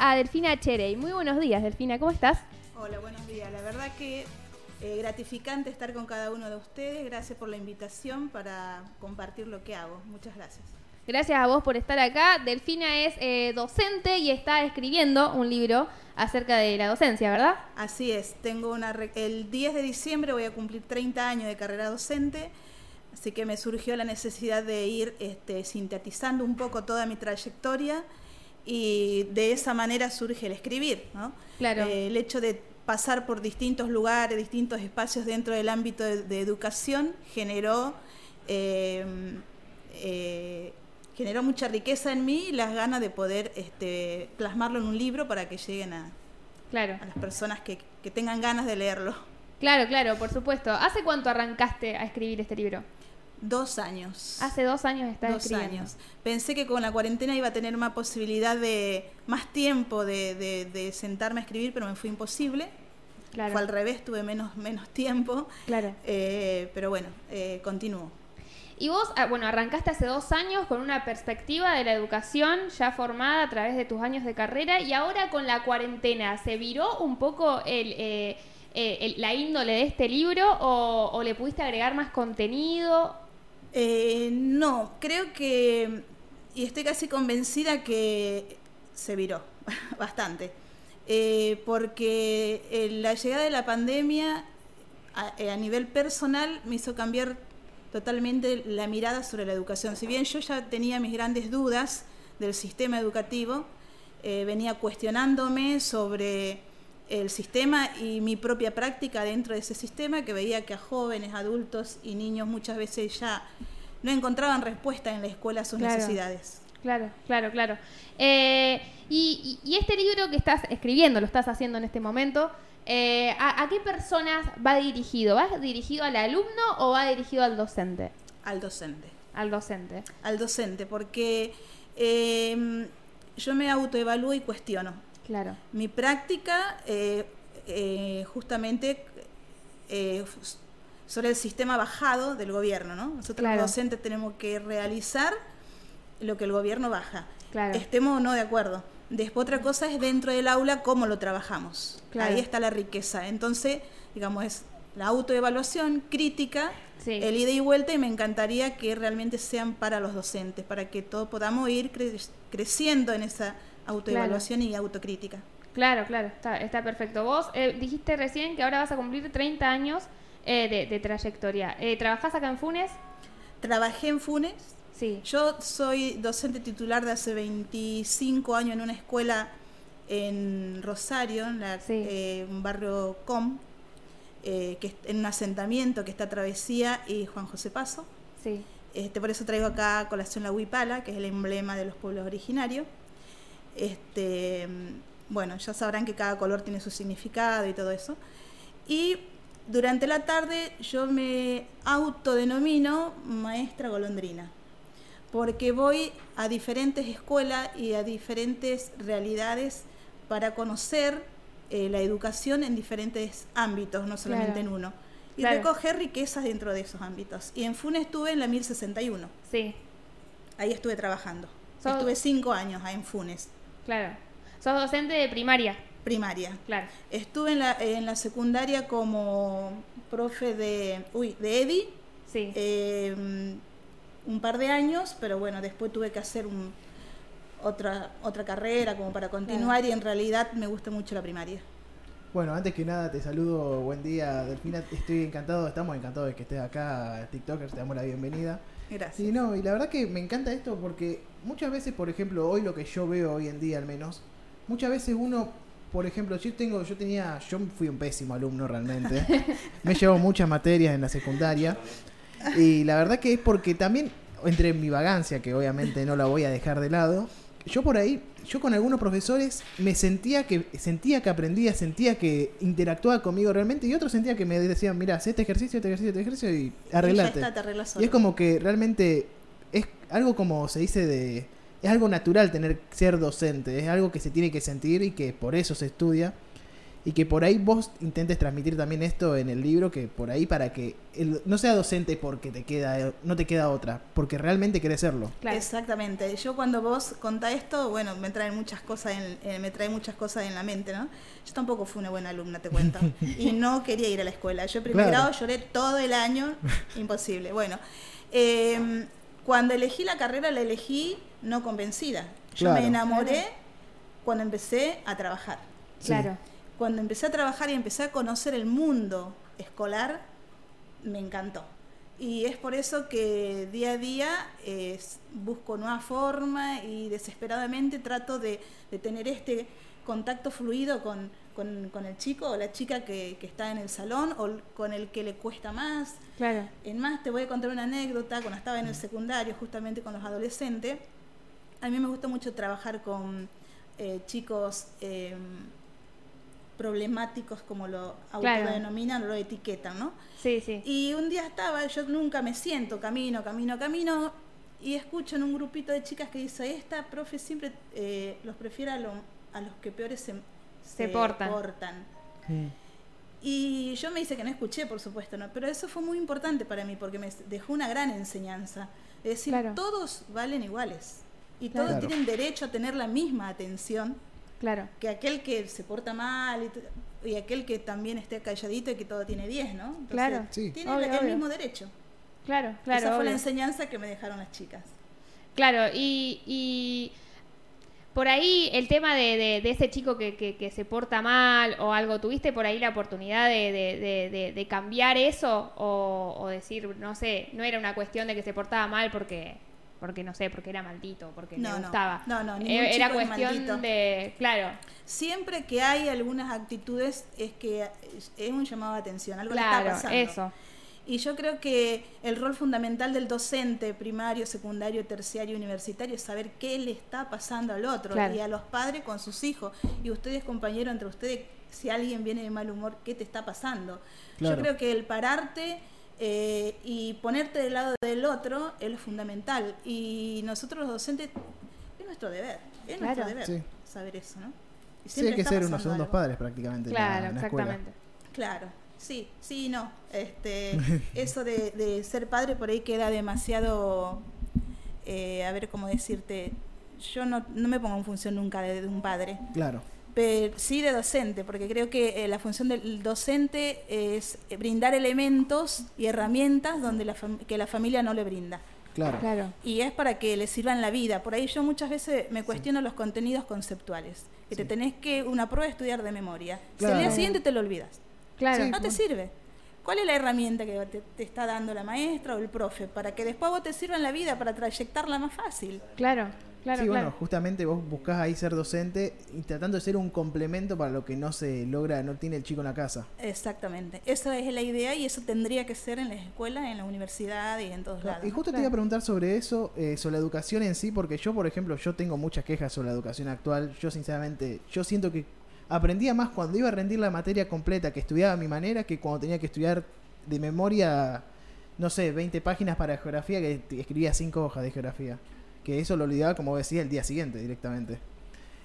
a Delfina Cherey. Muy buenos días, Delfina, ¿cómo estás? Hola, buenos días. La verdad que eh, gratificante estar con cada uno de ustedes. Gracias por la invitación para compartir lo que hago. Muchas gracias. Gracias a vos por estar acá. Delfina es eh, docente y está escribiendo un libro acerca de la docencia, ¿verdad? Así es. Tengo una el 10 de diciembre voy a cumplir 30 años de carrera docente, así que me surgió la necesidad de ir este, sintetizando un poco toda mi trayectoria y de esa manera surge el escribir, ¿no? Claro. Eh, el hecho de pasar por distintos lugares, distintos espacios dentro del ámbito de, educación, generó, em, eh, generó mucha riqueza en mí y las ganas de poder este, plasmarlo en un libro para que lleguen a, claro. a las personas que, que tengan ganas de leerlo. Claro, claro, por supuesto. ¿Hace cuánto arrancaste a escribir este libro? Dos años. Hace dos años estás dos años. Pensé que con la cuarentena iba a tener más posibilidad de, más tiempo de, de, sentarme a escribir, pero me fue imposible. Claro. Fue al revés, tuve menos, menos tiempo. Claro. Eh, pero bueno, eh, continúo. Y vos, ah, bueno, arrancaste hace dos años con una perspectiva de la educación ya formada a través de tus años de carrera y ahora con la cuarentena, ¿se viró un poco el, eh, la índole de este libro o, o, le pudiste agregar más contenido? Eh, no, creo que, y estoy casi convencida que se viró bastante, eh, porque eh, la llegada de la pandemia a, nivel personal me hizo cambiar totalmente la mirada sobre la educación. Si bien yo ya tenía mis grandes dudas del sistema educativo, venía cuestionándome sobre el sistema y mi propia práctica dentro de ese sistema, que veía que a jóvenes, adultos y niños muchas veces ya no encontraban respuesta en la escuela a sus necesidades. Claro, claro, claro. Eh, y, este libro que estás escribiendo, lo estás haciendo en este momento, eh, ¿a, qué personas va dirigido? ¿Va dirigido al alumno o va dirigido al docente? Al docente. Al docente. Al docente, porque em, yo me autoevalúo y cuestiono. Claro. Mi práctica, eh, justamente, sobre el sistema bajado del gobierno, ¿no? Nosotros los docentes tenemos que realizar lo que el gobierno baja, estemos o no de acuerdo. Después otra cosa es dentro del aula cómo lo trabajamos. Ahí está la riqueza. Entonces, digamos, es la autoevaluación crítica, el ida y vuelta, y me encantaría que realmente sean para los docentes, para que todos podamos ir creciendo en esa autoevaluación y autocrítica. Claro, claro, está, está perfecto. Vos eh, dijiste recién que ahora vas a cumplir 30 años eh, de, trayectoria. Eh, ¿Trabajás acá en Funes? Trabajé en Funes. Sí. Yo soy docente titular de hace 25 años en una escuela en Rosario, en eh, un barrio Com, que en un asentamiento que está Travesía y Juan José Paso. Sí. Este, por eso traigo acá a colación la huipala, que es el emblema de los pueblos originarios. Este, bueno, ya sabrán que cada color tiene su significado y todo eso. Y durante la tarde yo me autodenomino maestra golondrina, porque voy a diferentes escuelas y a diferentes realidades para conocer eh, la educación en diferentes ámbitos, no solamente en uno. Y recoger riquezas dentro de esos ámbitos. Y en FUNE estuve en la 1061. Sí. Ahí estuve trabajando. Estuve cinco años en FUNES. Claro. ¿Sos docente de primaria? primaria. Claro. Estuve en la, en la secundaria como profe de, uy, de EDI. Sí. Em, un par de años, pero bueno, después tuve que hacer un, otra, otra carrera como para continuar y en realidad me gusta mucho la primaria. Bueno, antes que nada te saludo, buen día Delfina, estoy encantado, estamos encantados de que estés acá, TikTokers, te damos la bienvenida. Gracias. Y no, y la verdad que me encanta esto porque muchas veces, por ejemplo, hoy lo que yo veo hoy en día al menos, muchas veces uno por ejemplo, yo tengo, yo tenía, yo fui un pésimo alumno realmente. Me llevo muchas materias en la secundaria. Y la verdad que es porque también, entre mi vagancia, que obviamente no la voy a dejar de lado, yo por ahí, yo con algunos profesores me sentía que, sentía que aprendía, sentía que interactuaba conmigo realmente, y otros sentía que me decían, mira, haz este ejercicio, este ejercicio, este ejercicio, y arreglate. Y, y es como que realmente algo como se dice de es algo natural tener ser docente, es algo que se tiene que sentir y que por eso se estudia. y que por ahí vos intentes transmitir también esto en el libro, que por ahí para que el- no sea docente porque te queda, no te queda otra, porque realmente querés serlo. Claro. Exactamente. Yo cuando vos contás esto, bueno, me traen muchas cosas en, eh, me trae muchas cosas en la mente, ¿no? Yo tampoco fui una buena alumna, te cuento. y no quería ir a la escuela. Yo en primer Claro. grado lloré todo el año, imposible. Bueno, eh, cuando elegí la carrera la elegí no convencida. Yo Claro. me enamoré cuando empecé a trabajar. Sí. Claro. Cuando empecé a trabajar y empecé a conocer el mundo escolar, me encantó. Y es por eso que día a día eh, busco nueva forma y desesperadamente trato de, de tener este contacto fluido con, con- con el chico o la chica que, que está en el salón o con el que le cuesta más. Claro. En más, te voy a contar una anécdota. Cuando estaba en el secundario, justamente con los adolescentes, a mí me gusta mucho trabajar con eh, chicos eh, problemáticos, como lo Claro. autodenominan o lo etiquetan, ¿no? Sí, sí. Y un día estaba, yo nunca me siento, camino, camino, camino, y escucho en un grupito de chicas que dice, esta profe siempre eh, los prefiere a, lo- a los que peores se, Se portan. Mm. Y yo me dice que no escuché, por supuesto, ¿no? pero eso fue muy importante para mí porque me dejó una gran enseñanza. Es decir, Claro. todos valen iguales y Claro. todos Claro. tienen derecho a tener la misma atención Claro. que aquel que se porta mal y, y aquel que también esté calladito y que todo tiene 10, ¿no? Entonces, Claro. Sí. Tiene Obvio, el obvio. mismo derecho. Claro, claro. Esa fue la enseñanza que me dejaron las chicas. Claro, y, y por ahí el tema de, de- de ese chico que, que- que se porta mal o algo, ¿tuviste por ahí la oportunidad de, de- cambiar eso? O, o decir, no sé, no era una cuestión de que se portaba mal porque, porque no sé, porque era maldito, porque No, le no. gustaba. No, no, Eh, ningún Era chico es cuestión de, claro, Siempre que hay algunas actitudes es que es un llamado de atención, algo le está claro, pasando. eso. Y yo creo que el rol fundamental del docente primario, secundario, terciario, universitario es saber qué le está pasando al otro Claro. y a los padres con sus hijos. Y ustedes, compañeros, entre ustedes, si alguien viene de mal humor, ¿qué te está pasando? Claro. Yo creo que el pararte eh, y ponerte del lado del otro es lo fundamental. Y nosotros los docentes, es nuestro deber, es nuestro deber Sí. saber eso, ¿no? Y Sí, hay que ser unos segundos algo. padres prácticamente en la- Claro, en la, escuela. exactamente. Claro, sí, sí, no. Este, eso de, de ser padre por ahí queda demasiado, eh, a ver cómo decirte, yo no, no me pongo en función nunca de, de un padre, Claro, pero sí de docente, porque creo que eh, la función del docente es brindar elementos y herramientas donde la fam- que la familia no le brinda. claro. Claro, Y es para que le sirva en la vida. Por ahí yo muchas veces me cuestiono los contenidos conceptuales, que te tenés que una prueba estudiar de memoria. Si al Claro. día siguiente te lo olvidas. Claro. Sí, No te bueno. sirve. ¿Cuál es la herramienta que te, te está dando la maestra o el profe para que después vos te sirva en la vida para trayectarla más fácil? Claro, claro, sí, claro. bueno, justamente vos buscás ahí ser docente y tratando de ser un complemento para lo que no se logra, no tiene el chico en la casa. Exactamente. Esa es la idea y eso tendría que ser en las escuelas, en la universidad y en todos lados. Y ¿no? justo te Claro. iba a preguntar sobre eso, eh, sobre la educación en sí, porque yo, por ejemplo, yo tengo muchas quejas sobre la educación actual. Yo, sinceramente, yo siento que aprendía más cuando iba a rendir la materia completa, que estudiaba a mi manera, que cuando tenía que estudiar de memoria, no sé, 20 páginas para geografía, que escribía 5 hojas de geografía. Que eso lo olvidaba, como decía, el día siguiente directamente.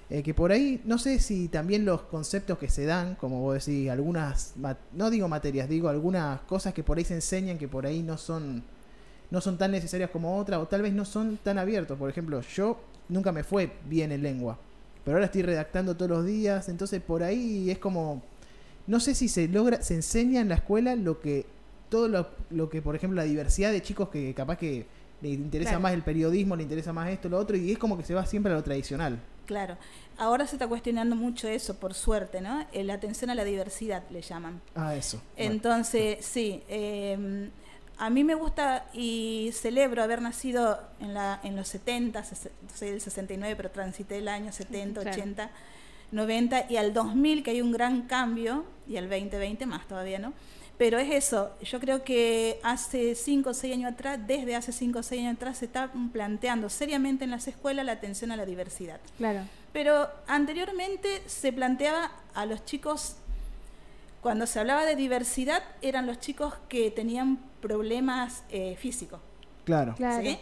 Eh, que por ahí, no sé si también los conceptos que se dan, como vos decís, algunas, no digo materias, digo algunas cosas que por ahí se enseñan que por ahí no son no son tan necesarias como otras o tal vez no son tan abiertos. Por ejemplo, yo nunca me fue bien en lengua, pero ahora estoy redactando todos los días, entonces por ahí es como no sé si se logra se enseña en la escuela lo que todo lo, lo que por ejemplo la diversidad de chicos que capaz que le interesa Claro. más el periodismo, le interesa más esto, lo otro y es como que se va siempre a lo tradicional. Claro. Ahora se está cuestionando mucho eso, por suerte, ¿no? Eh, La atención a la diversidad le llaman. Ah, eso. Bueno, Entonces, sí, eh, a mí me gusta y celebro haber nacido en, la, en los 70, ses- soy del 69, pero transité el año 70, Claro. 80, 90 y al 2000, que hay un gran cambio, y al 2020 más todavía, ¿no? Pero es eso, yo creo que hace 5 o 6 años atrás, desde hace 5 o 6 años atrás, se está planteando seriamente en las escuelas la atención a la diversidad. Claro, Pero anteriormente se planteaba a los chicos, cuando se hablaba de diversidad, eran los chicos que tenían problemas eh, físicos. claro. claro. ¿sí?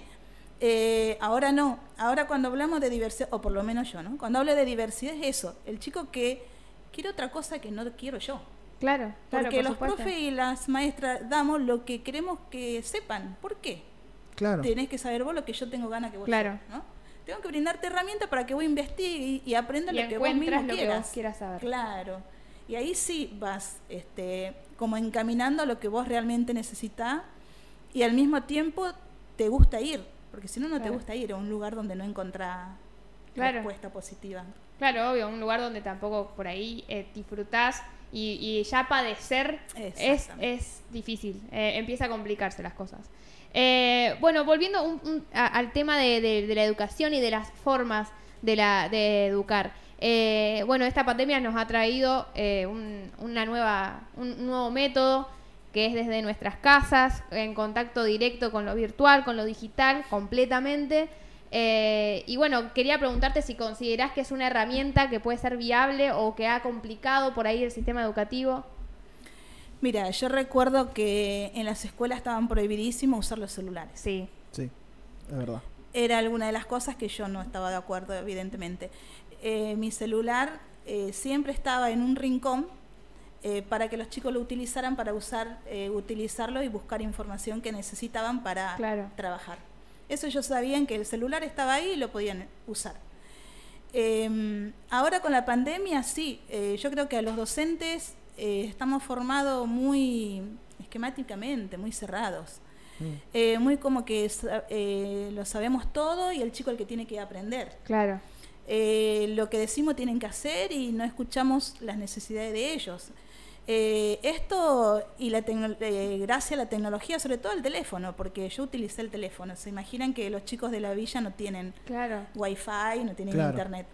Eh, ahora no, ahora cuando hablamos de diversidad, o por lo menos yo, ¿no? Cuando hablo de diversidad es eso, el chico que quiere otra cosa que no quiero yo. Claro, claro. Porque por los supuesto. profes y las maestras damos lo que queremos que sepan. ¿Por qué? Claro. Tenés que saber vos lo que yo tengo ganas que vos Claro. sepas, ¿no? Tengo que brindarte herramientas para que vos investigues y, y aprendas Y lo que vos encuentras mismo lo que quieras. vos quieras saber. Claro. Y ahí sí vas este, como encaminando a lo que vos realmente necesitas y al mismo tiempo te gusta ir. Porque si no, no te gusta ir a un lugar donde no encontrás Claro. respuesta positiva. Claro, obvio, un lugar donde tampoco por ahí eh, disfrutás y, y ya padecer es, es difícil, eh, empieza a complicarse las cosas. Eh, bueno, volviendo un- un- a- al tema de, de- de la educación y de las formas de, la, de educar. Eh, bueno, esta pandemia nos ha traído eh, un, una nueva, un nuevo método que es desde nuestras casas, en contacto directo con lo virtual, con lo digital, completamente. Eh, y bueno, quería preguntarte si considerás que es una herramienta que puede ser viable o que ha complicado por ahí el sistema educativo. Mira, yo recuerdo que en las escuelas estaban prohibidísimos usar los celulares. Sí, Sí, es verdad. Era alguna de las cosas que yo no estaba de acuerdo, evidentemente. Eh, mi celular eh, siempre estaba en un rincón eh, para que los chicos lo utilizaran para usar, eh, utilizarlo y buscar información que necesitaban para Claro. trabajar. Eso ellos sabían que el celular estaba ahí y lo podían usar. Eh, ahora con la pandemia, sí, eh, yo creo que a los docentes eh, estamos formados muy esquemáticamente, muy cerrados. Mm. Eh, muy como que eh, lo sabemos todo y el chico el que tiene que aprender. claro. Eh, lo que decimos tienen que hacer y no escuchamos las necesidades de ellos. Eh, esto y la eh, gracias a la tecnología, sobre todo el teléfono, porque yo utilicé el teléfono. Se imaginan que los chicos de la villa no tienen Claro, wifi, no tienen Claro. internet.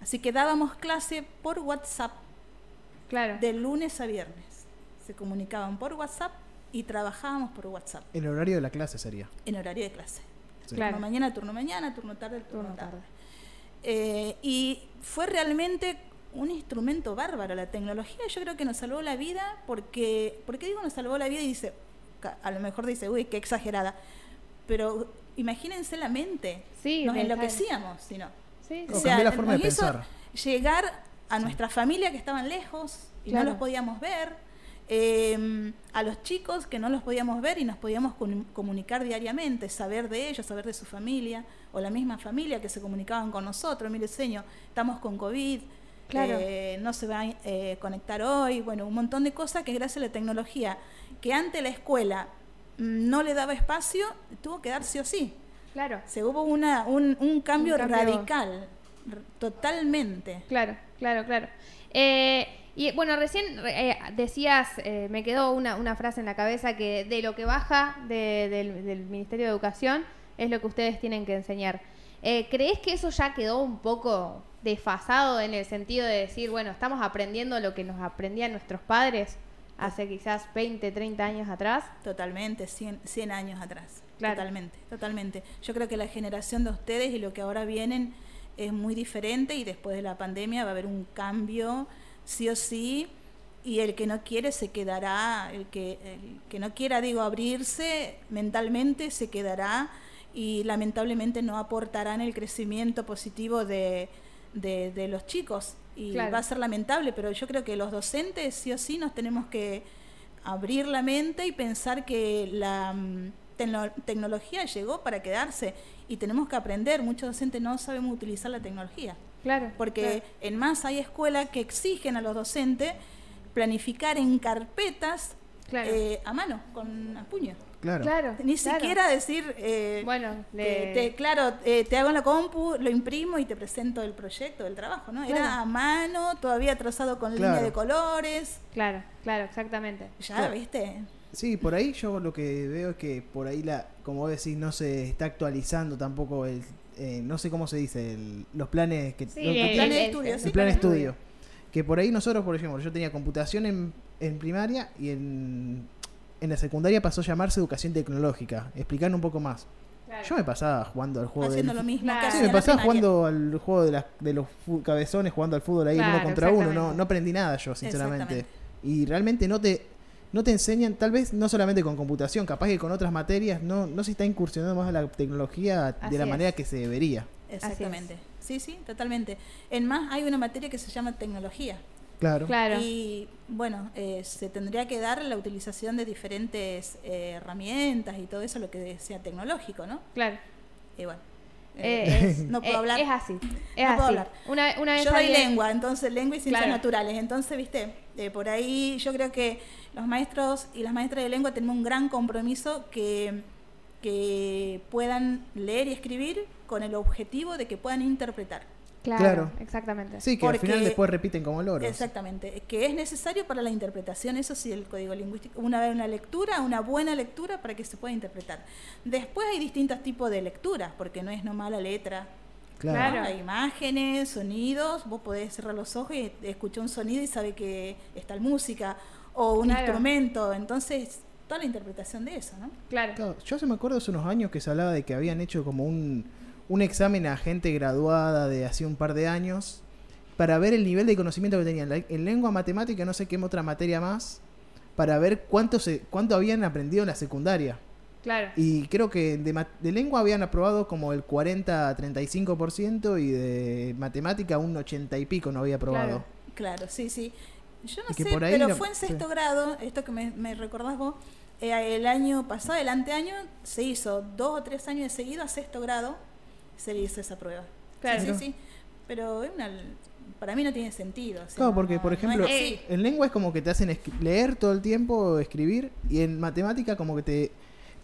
Así que dábamos clase por WhatsApp claro. de lunes a viernes. Se comunicaban por WhatsApp y trabajábamos por WhatsApp El horario de la clase sería. en horario de clase. Sí. Claro. Turno mañana, turno mañana, turno tarde, turno, Turno tarde. tarde. Eh, y fue realmente un instrumento bárbaro la tecnología. Yo creo que nos salvó la vida porque, ¿por qué digo nos salvó la vida? Y dice, a lo mejor dice, uy, qué exagerada. Pero imagínense la mente. Sí, nos enloquecíamos, si no. Sí, O sí. cambió la forma de hizo pensar. llegar a nuestra familia que estaban lejos y Claro. no los podíamos ver, eh, a los chicos que no los podíamos ver y nos podíamos comu- comunicar diariamente, saber de ellos, saber de su familia, o la misma familia que se comunicaban con nosotros, mire señor, estamos con COVID, Claro. eh, no se va a eh, conectar hoy, bueno, un montón de cosas que gracias a la tecnología, que antes la escuela mm, no le daba espacio, tuvo que dar sí o sí. Claro, Se hubo una, un, un cambio Un cambio. radical, totalmente. claro, claro, claro. Eh, y bueno, recién eh, decías, eh, me quedó una, una frase en la cabeza que de lo que baja de- del, del Ministerio de Educación es lo que ustedes tienen que enseñar. Eh, ¿Crees que eso ya quedó un poco desfasado en el sentido de decir, bueno, estamos aprendiendo lo que nos aprendían nuestros padres hace quizás 20, 30 años atrás? Totalmente, 100, 100 años atrás. Claro. Totalmente, totalmente. Yo creo que la generación de ustedes y lo que ahora vienen es muy diferente y después de la pandemia va a haber un cambio, sí o sí, y el que no quiere se quedará, el que, el que no quiera, digo, abrirse mentalmente se quedará y lamentablemente no aportará en el crecimiento positivo de, de, de los chicos. Y Claro. va a ser lamentable, pero yo creo que los docentes sí o sí nos tenemos que abrir la mente y pensar que la mm, tecno- tecnología llegó para quedarse y tenemos que aprender. Muchos docentes no sabemos utilizar la tecnología, Claro. porque en más hay escuelas que exigen a los docentes planificar en carpetas Claro. eh, a mano, con a puño. Claro. Claro. Ni claro. siquiera decir, eh, Bueno, le- te- claro, eh, te hago en la compu, lo imprimo y te presento el proyecto, el trabajo, ¿no? Claro. Era a mano, todavía trazado con Claro. línea de colores. Claro, claro, exactamente. Ya, Claro. ¿viste? Sí, por ahí yo lo que veo es que por ahí la, como vos decís, no se está actualizando tampoco el, eh, no sé cómo se dice, el- los planes que, Sí, el- plan de el- estudio, el sí, el plan de plan de estudio. Que por ahí nosotros, por ejemplo, yo tenía computación en, en primaria y en, en la secundaria pasó a llamarse educación tecnológica. Explicando un poco más. Claro. Yo me pasaba jugando al juego Haciendo del lo mismo Claro. que Sí, hacía me la pasaba jugando al juego de, las- de los fu- cabezones, jugando al fútbol ahí Claro, uno contra uno. No, aprendí nada yo, sinceramente. Y realmente no te, no te enseñan, tal vez no solamente con computación, capaz que con otras materias, no, no se está incursionando más a la tecnología Así de la es. manera que se debería. Exactamente. Sí, sí, totalmente. En más, hay una materia que se llama tecnología. Claro. Claro. Y bueno, eh, se tendría que dar la utilización de diferentes eh, herramientas y todo eso, lo que sea tecnológico, ¿no? Claro. Y bueno, Eh, eh, es- no puedo hablar. Es así. Es No así. puedo hablar. Una, una vez Yo doy alguien- lengua, entonces lengua y ciencias Claro. naturales. Entonces, viste, eh, por ahí yo creo que los maestros y las maestras de lengua tenemos un gran compromiso que, que puedan leer y escribir con el objetivo de que puedan interpretar. Claro, Claro. exactamente. Sí, que al final después repiten como loros. Exactamente, que es necesario para la interpretación, eso sí, el código lingüístico, una vez una lectura, una buena lectura para que se pueda interpretar. Después hay distintos tipos de lecturas, porque no es nomás la letra, Claro. Claro. hay imágenes, sonidos, vos podés cerrar los ojos y escuchar un sonido y sabe que está la música, o un Claro. instrumento, entonces toda la interpretación de eso, ¿no? Claro. Claro, Yo se me acuerdo hace unos años que se hablaba de que habían hecho como un, un examen a gente graduada de hace un par de años para ver el nivel de conocimiento que tenían en lengua, matemática, no sé qué otra materia más, para ver cuánto, se, cuánto habían aprendido en la secundaria. Claro. Y creo que de, ma- de lengua habían aprobado como el 40-35% y de matemática un 80 y pico no había aprobado. Claro, sí, sí. Yo no sé, por ahí pero la- fue en sexto sí. grado, esto que me, me recordás vos, eh, el año pasado, el anteaño, se hizo dos o tres años de seguido a sexto grado, se le hizo esa prueba. Claro. Sí, sí, sí. Pero es una- para mí no tiene sentido. o sea, Claro, no- porque por no es ejemplo, en lengua es como que te hacen leer todo el tiempo, escribir, y en matemática como que te,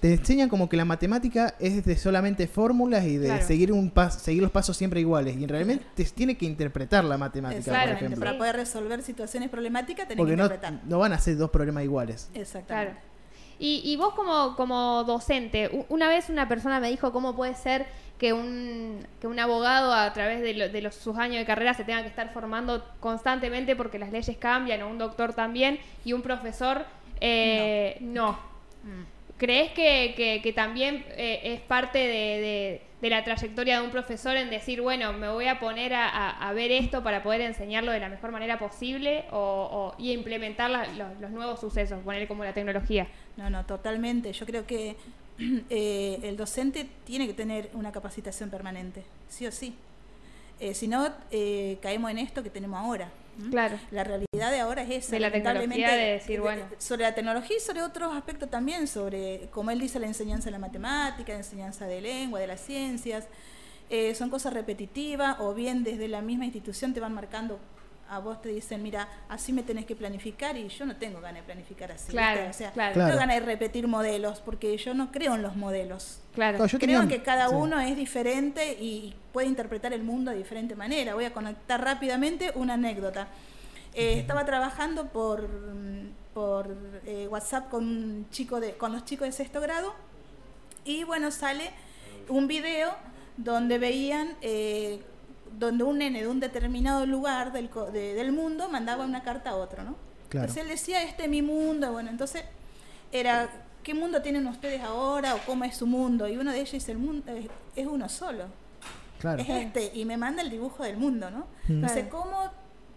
te enseñan como que la matemática es de solamente fórmulas y de Claro. seguir un pas, seguir los pasos siempre iguales. Y realmente te tiene que interpretar la matemática, por ejemplo. para poder resolver situaciones problemáticas tenés Porque que no, interpretar. no van a ser dos problemas iguales. Exactamente. Claro. Y, y vos como, como docente, una vez una persona me dijo cómo puede ser que un, que un abogado a través de, lo- de los, sus años de carrera se tenga que estar formando constantemente porque las leyes cambian, o un doctor también, y un profesor eh, no. Mm. ¿Crees que, que- también eh, es parte de, de- la trayectoria de un profesor en decir, bueno, me voy a poner a, a- ver esto para poder enseñarlo de la mejor manera posible o, y implementar los, los nuevos sucesos, poner como la tecnología? No, no, totalmente. Yo creo que eh, el docente tiene que tener una capacitación permanente, sí o sí. Eh, si no, caemos en esto que tenemos ahora. Claro. La realidad de ahora es esa. De la tecnología, de decir, bueno. Sobre la tecnología y sobre otros aspectos también, sobre, como él dice, la enseñanza de la matemática, la enseñanza de lengua, de las ciencias. Eh, son cosas repetitivas o bien desde la misma institución te van marcando. A vos te dicen, mira, así me tenés que planificar y yo no tengo ganas de planificar así. Claro. O sea, claro. no tengo ganas de repetir modelos porque yo no creo en los modelos. Claro. Claro, yo Creo tenía- que cada sí. uno es diferente y puede interpretar el mundo de diferente manera. Voy a conectar rápidamente una anécdota. Eh, estaba trabajando por, mm, por eh, WhatsApp con un chico de, con los chicos de sexto grado y bueno sale un video donde veían eh, donde un nene de un determinado lugar del, co- de- del mundo mandaba una carta a otro, ¿no? Claro. Entonces él decía, este es mi mundo, bueno, entonces era, ¿qué mundo tienen ustedes ahora o cómo es su mundo? Y uno de ellos dice, el mundo es, es uno solo, Claro. es este, y me manda el dibujo del mundo, ¿no? Mm. Entonces. ¿cómo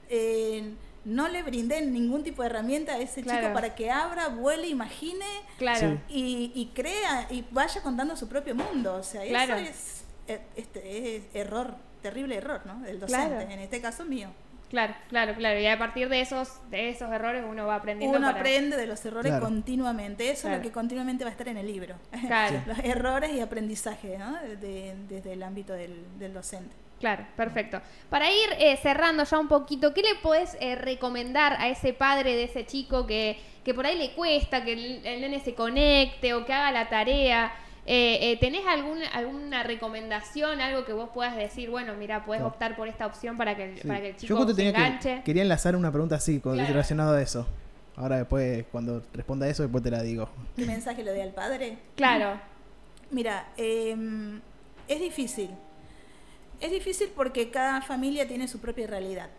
eh, no le brindé ningún tipo de herramienta a ese Claro. chico para que abra, vuele, imagine Claro. Y, y crea y vaya contando su propio mundo? O sea, Claro. eso es, este, es error, terrible error, ¿no? Del docente, Claro. en este caso mío. Claro, claro, claro. Y a partir de esos, de esos errores uno va aprendiendo. Uno para- aprende de los errores Claro. continuamente. Eso es lo que continuamente va a estar en el libro. Claro, los errores y aprendizaje ¿no? De- desde el ámbito del, del docente. claro, perfecto. Para ir eh, cerrando ya un poquito, ¿qué le podés eh, recomendar a ese padre de ese chico que, que por ahí le cuesta que el, el nene se conecte o que haga la tarea? Eh, eh, ¿Tenés algún, alguna recomendación, algo que vos puedas decir? Bueno, mira, puedes No. optar por esta opción para que, el- Sí. para que el Yo chico justo se tenía enganche. que, quería enlazar una pregunta así, con, Claro. relacionado a eso. Ahora después, cuando responda eso, después te la digo. ¿Qué mensaje le doy al padre? Claro, Mira, eh, es difícil. Es difícil porque cada familia tiene su propia realidad.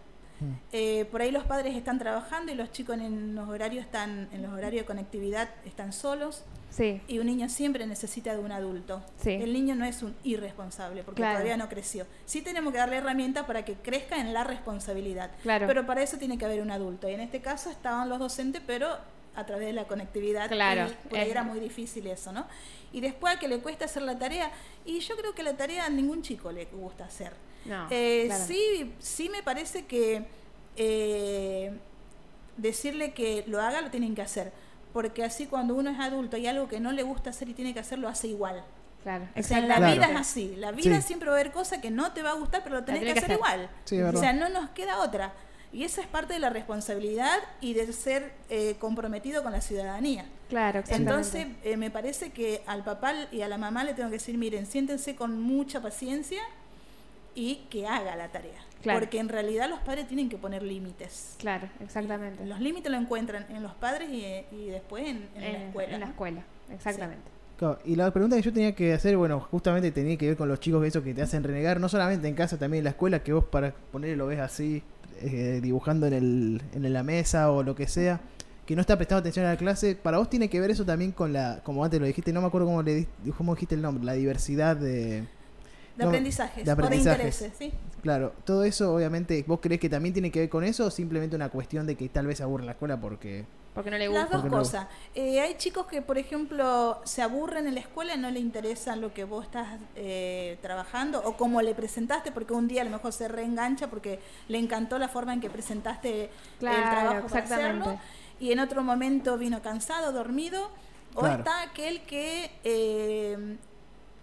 Eh, por ahí los padres están trabajando y los chicos en los horarios están en los horarios de conectividad están solos sí, y un niño siempre necesita de un adulto. Sí. El niño no es un irresponsable porque Claro. todavía no creció. Sí tenemos que darle herramientas para que crezca en la responsabilidad. Claro. Pero para eso tiene que haber un adulto. Y en este caso estaban los docentes, pero a través de la conectividad. Claro, y por ahí era muy difícil eso, ¿no? Y después a que le cuesta hacer la tarea. Y yo creo que la tarea a ningún chico le gusta hacer. No. Eh, claro. sí, sí me parece que eh, decirle que lo haga, lo tienen que hacer. Porque así cuando uno es adulto y algo que no le gusta hacer y tiene que hacer, lo hace igual. Claro, O sea, en la Claro. vida es así. La vida Sí. siempre va a haber cosas que no te va a gustar, pero lo tenés que hacer, igual. Sí, o sea, no nos queda otra. Y esa es parte de la responsabilidad y de ser eh, comprometido con la ciudadanía. Claro, exactamente. Entonces, eh, me parece que al papá y a la mamá le tengo que decir, miren, siéntense con mucha paciencia y que haga la tarea. Claro. Porque en realidad los padres tienen que poner límites. Claro, exactamente. Los límites lo encuentran en los padres y, y después en, en la escuela. En la escuela, exactamente. Claro, y la pregunta que yo tenía que hacer, bueno, justamente tenía que ver con los chicos que eso que te hacen renegar, no solamente en casa, también en la escuela, que vos para poner lo ves así, eh, dibujando en, el, en la mesa o lo que sea, que no está prestando atención a la clase, para vos tiene que ver eso también con la, como antes lo dijiste, no me acuerdo cómo le cómo dijiste el nombre, la diversidad de... De No, aprendizajes, de o de aprendizajes. intereses, ¿sí? Claro, todo eso obviamente, ¿vos crees que también tiene que ver con eso o simplemente una cuestión de que tal vez se aburre la escuela porque... Porque no le Las gusta. dos Porque no- cosas. Eh, hay chicos que, por ejemplo, se aburren en la escuela y no le interesa lo que vos estás eh, trabajando o cómo le presentaste, porque un día a lo mejor se reengancha porque le encantó la forma en que presentaste Claro, el trabajo para exactamente. hacerlo y en otro momento vino cansado, dormido, o Claro. está aquel que eh,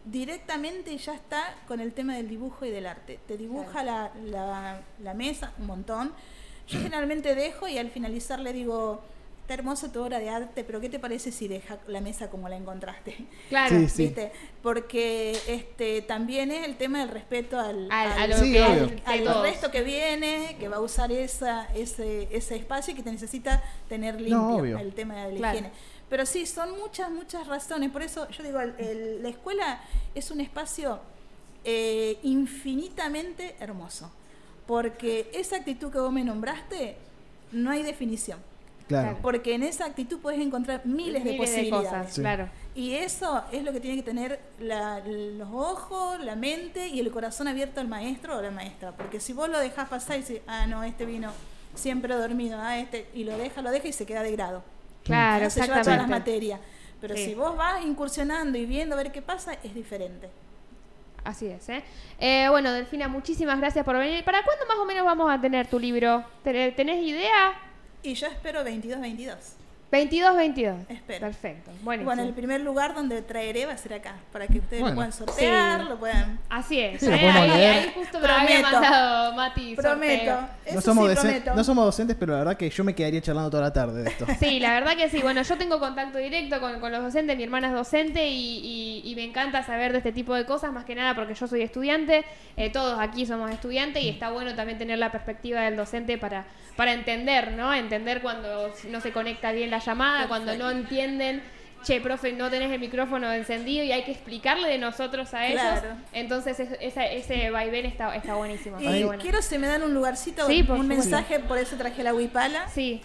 directamente ya está con el tema del dibujo y del arte. Te dibuja la, la- la mesa un montón. Yo generalmente dejo y al finalizar le digo, está hermosa tu obra de arte, pero ¿qué te parece si deja la mesa como la encontraste? Claro, Sí, sí. ¿Viste? Porque este también es el tema del respeto al, Al- a lo Sí, que resto que viene, que va a usar esa, ese, ese espacio y que te necesita tener limpio el tema de la Claro. higiene. Pero sí, son muchas, muchas razones. Por eso yo digo, el- el- la escuela es un espacio eh, infinitamente hermoso. Porque esa actitud que vos me nombraste, no hay definición. Claro. Porque en esa actitud puedes encontrar miles, de Miles posibilidades. cosas, Sí. claro. Y eso es lo que tiene que tener la- los ojos, la mente y el corazón abierto al maestro o a la maestra. Porque si vos lo dejás pasar y dices, ah, no, este vino siempre dormido, ah, este, y lo deja, lo deja y se queda de grado. Claro, se lleva todas las exactamente. materias. Pero Sí. si vos vas incursionando y viendo a ver qué pasa, es diferente. Así es, ¿eh? Eh, Bueno, Delfina, muchísimas gracias por venir. ¿Para cuándo más o menos vamos a tener tu libro? ¿Ten- ¿Tenés idea? Y yo espero 22-22. 22-22. Espero. Perfecto. Y Bueno, el primer lugar donde traeré va a ser acá, para que ustedes Bueno. lo puedan sortear, Sí. lo puedan... Así es. Sí, ¿eh? Ahí, ahí justo me había Prometo. mandado Mati. Prometo. No somos, sí, prometo. no somos docentes, pero la verdad que yo me quedaría charlando toda la tarde de esto. Sí, la verdad que sí. Bueno, yo tengo contacto directo con, con los docentes, mi hermana es docente y, y- y me encanta saber de este tipo de cosas, más que nada porque yo soy estudiante, eh, todos aquí somos estudiantes y está bueno también tener la perspectiva del docente para, para entender, ¿no? Entender cuando no se conecta bien la llamada, cuando no entienden. Che, profe, no tenés el micrófono encendido y hay que explicarle de nosotros a ellos. Claro. Entonces, es- esa- ese vaivén está, está buenísimo. Y bueno. quiero si me dan un lugarcito, Sí, un mensaje, por eso traje la huipala. Sí,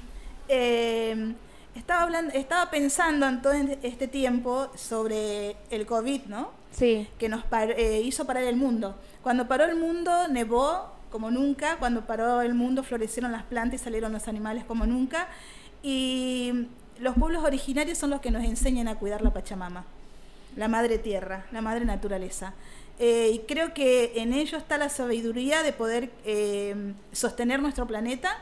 Eh, estaba hablando, estaba pensando en todo este tiempo sobre el COVID, ¿no? sí, Que nos par- eh, hizo parar el mundo. Cuando paró el mundo, nevó como nunca. Cuando paró el mundo, florecieron las plantas y salieron los animales como nunca. Y los pueblos originarios son los que nos enseñan a cuidar la Pachamama, la madre tierra, la madre naturaleza. Eh, y creo que en ello está la sabiduría de poder eh, sostener nuestro planeta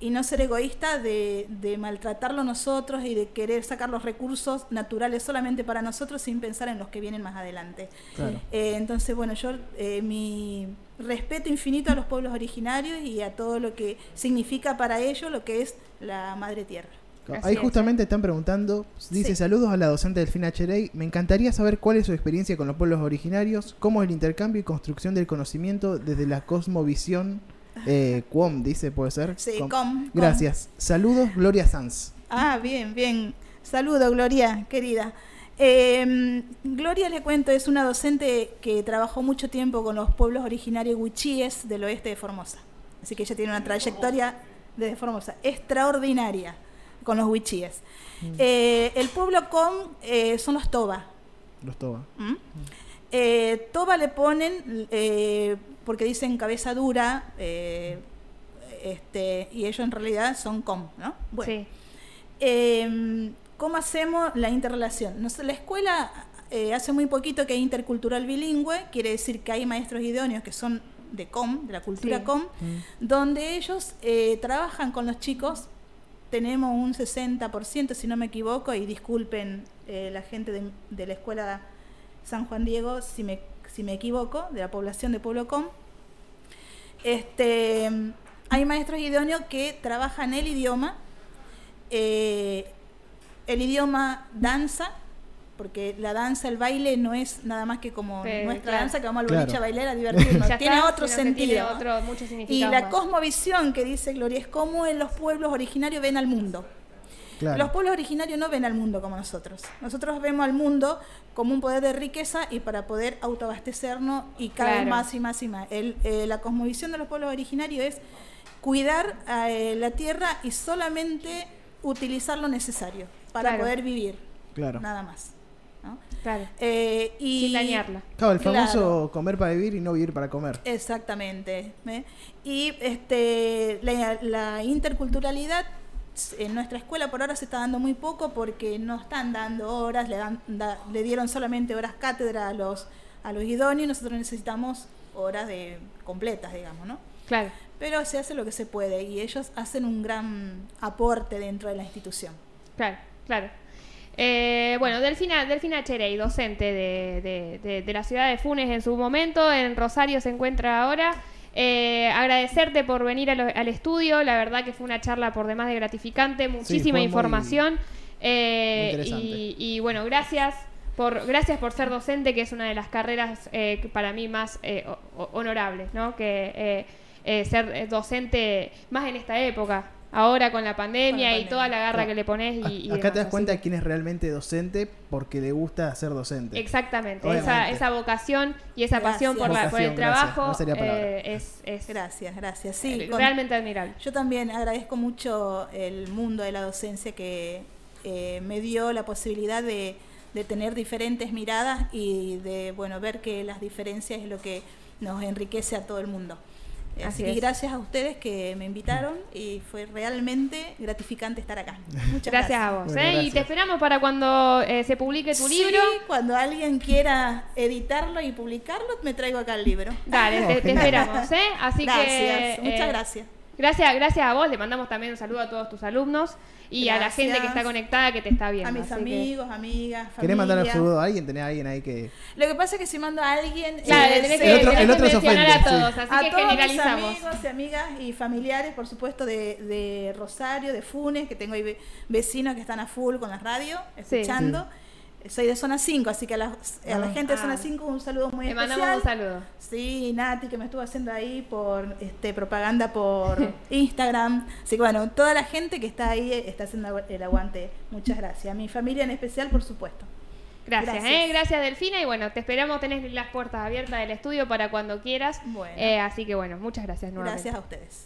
y no ser egoísta de, de maltratarlo nosotros y de querer sacar los recursos naturales solamente para nosotros sin pensar en los que vienen más adelante. Claro. Eh, entonces, bueno, yo eh, mi respeto infinito a los pueblos originarios y a todo lo que significa para ellos lo que es la madre tierra. Así Ahí es. justamente están preguntando, dice Sí. saludos a la docente Delfina Cherey, me encantaría saber cuál es su experiencia con los pueblos originarios, cómo es el intercambio y construcción del conocimiento desde la cosmovisión eh, QOM, dice, puede ser. Sí, Com. Gracias. Saludos, Gloria Sanz. Ah, bien, bien. Saludo, Gloria, querida. Eh, Gloria, le cuento, es una docente que trabajó mucho tiempo con los pueblos originarios huichíes del oeste de Formosa. Así que ella tiene una trayectoria desde Formosa extraordinaria con los huichíes. Eh, el pueblo com eh, son los toba. Los Toba. ¿Mm? Eh, toba le ponen eh, porque dicen cabeza dura eh, este, y ellos en realidad son com, ¿no? Bueno. sí. Eh, ¿Cómo hacemos la interrelación? No sé, la escuela eh, hace muy poquito que hay intercultural bilingüe, quiere decir que hay maestros idóneos que son de com, de la cultura Sí. com, Mm. donde ellos eh, trabajan con los chicos. Tenemos un 60%, si no me equivoco, y disculpen eh, la gente de, de la escuela San Juan Diego si me, si me equivoco, de la población de Pueblo Com. Este, hay maestros idóneos que trabajan el idioma, eh, el idioma danza, porque la danza, el baile no es nada más que como nuestra claro. danza que vamos al Claro. boliche a bailar a divertirnos, Ya tiene está, otro sentido. Tiene otro, mucho Y la más. cosmovisión que dice Gloria es cómo en los pueblos originarios ven al mundo. Claro. Los pueblos originarios no ven al mundo como nosotros. Nosotros vemos al mundo como un poder de riqueza y para poder autoabastecernos y cada vez más y más y más. El, eh, la cosmovisión de los pueblos originarios es cuidar eh, la tierra y solamente utilizar lo necesario para Claro. poder vivir. Claro. Nada más. ¿no? Claro. Eh, y, Sin dañarla. Claro, el famoso Claro. comer para vivir y no vivir para comer. Exactamente. Y este, la, la interculturalidad en nuestra escuela por ahora se está dando muy poco porque no están dando horas, le, dan, da- le dieron solamente horas cátedra a los, a los idóneos y nosotros necesitamos horas de completas, digamos, ¿no? Claro. Pero se hace lo que se puede y ellos hacen un gran aporte dentro de la institución. Claro, claro. Eh, bueno, Delfina, Delfina Cherey, docente de, de- de- de la ciudad de Funes en su momento, en Rosario se encuentra ahora. Eh, agradecerte por venir lo- al estudio, la verdad que fue una charla por demás de gratificante, muchísima información. Eh, y, y bueno, gracias por, gracias por ser docente, que es una de las carreras eh, que para mí más eh, honorables, ¿no? Que eh, ser docente más en esta época, ahora con la pandemia, Con la y toda la garra Claro. que le pones. Y, Acá demás, te das cuenta de quién es realmente docente porque le gusta ser docente. Exactamente, esa, esa vocación y esa pasión por, la, por el trabajo No sería palabra. eh, es, es Gracias, gracias. Sí, eh, con- realmente admirable. Yo también agradezco mucho el mundo de la docencia que eh, me dio la posibilidad de, de tener diferentes miradas y de bueno ver que las diferencias es lo que nos enriquece a todo el mundo. Así, Así que gracias a ustedes que me invitaron y fue realmente gratificante estar acá. Muchas Gracias, gracias. a vos. Bueno, ¿eh? Y te esperamos para cuando eh, se publique tu Sí, libro. cuando alguien quiera editarlo y publicarlo, me traigo acá el libro. Dale, Oh, te, esperamos. ¿eh? Así gracias, que. muchas eh, gracias. Gracias, gracias a vos. Le mandamos también un saludo a todos tus alumnos y a la gente que está conectada que te está viendo. A mis así que- amigos, amigas, ¿Querés mandar un familia. saludo a alguien? ¿Tenés a alguien ahí que.? Lo que pasa es que si mando a alguien. Claro, eh, tenés que, El otro- tenés el que otro mencionar a sí. todos, así a que todos mis amigos y amigas y familiares, por supuesto, de, de Rosario, de Funes, que tengo ahí ve- vecinos que están a full con la radio, Sí. escuchando. Soy de zona 5, así que a la, a la Ah. gente de Ah. zona 5 un saludo muy Te especial. mandamos un saludo. Sí, Nati, que me estuvo haciendo ahí por este propaganda por Instagram. Así que bueno, toda la gente que está ahí eh, está haciendo el aguante. Muchas gracias. A mi familia en especial, por supuesto. Gracias, Gracias. ¿eh? gracias Delfina y bueno, te esperamos, tenés las puertas abiertas del estudio para cuando quieras. Bueno. Eh, así que bueno, muchas gracias nuevamente. Gracias a ustedes.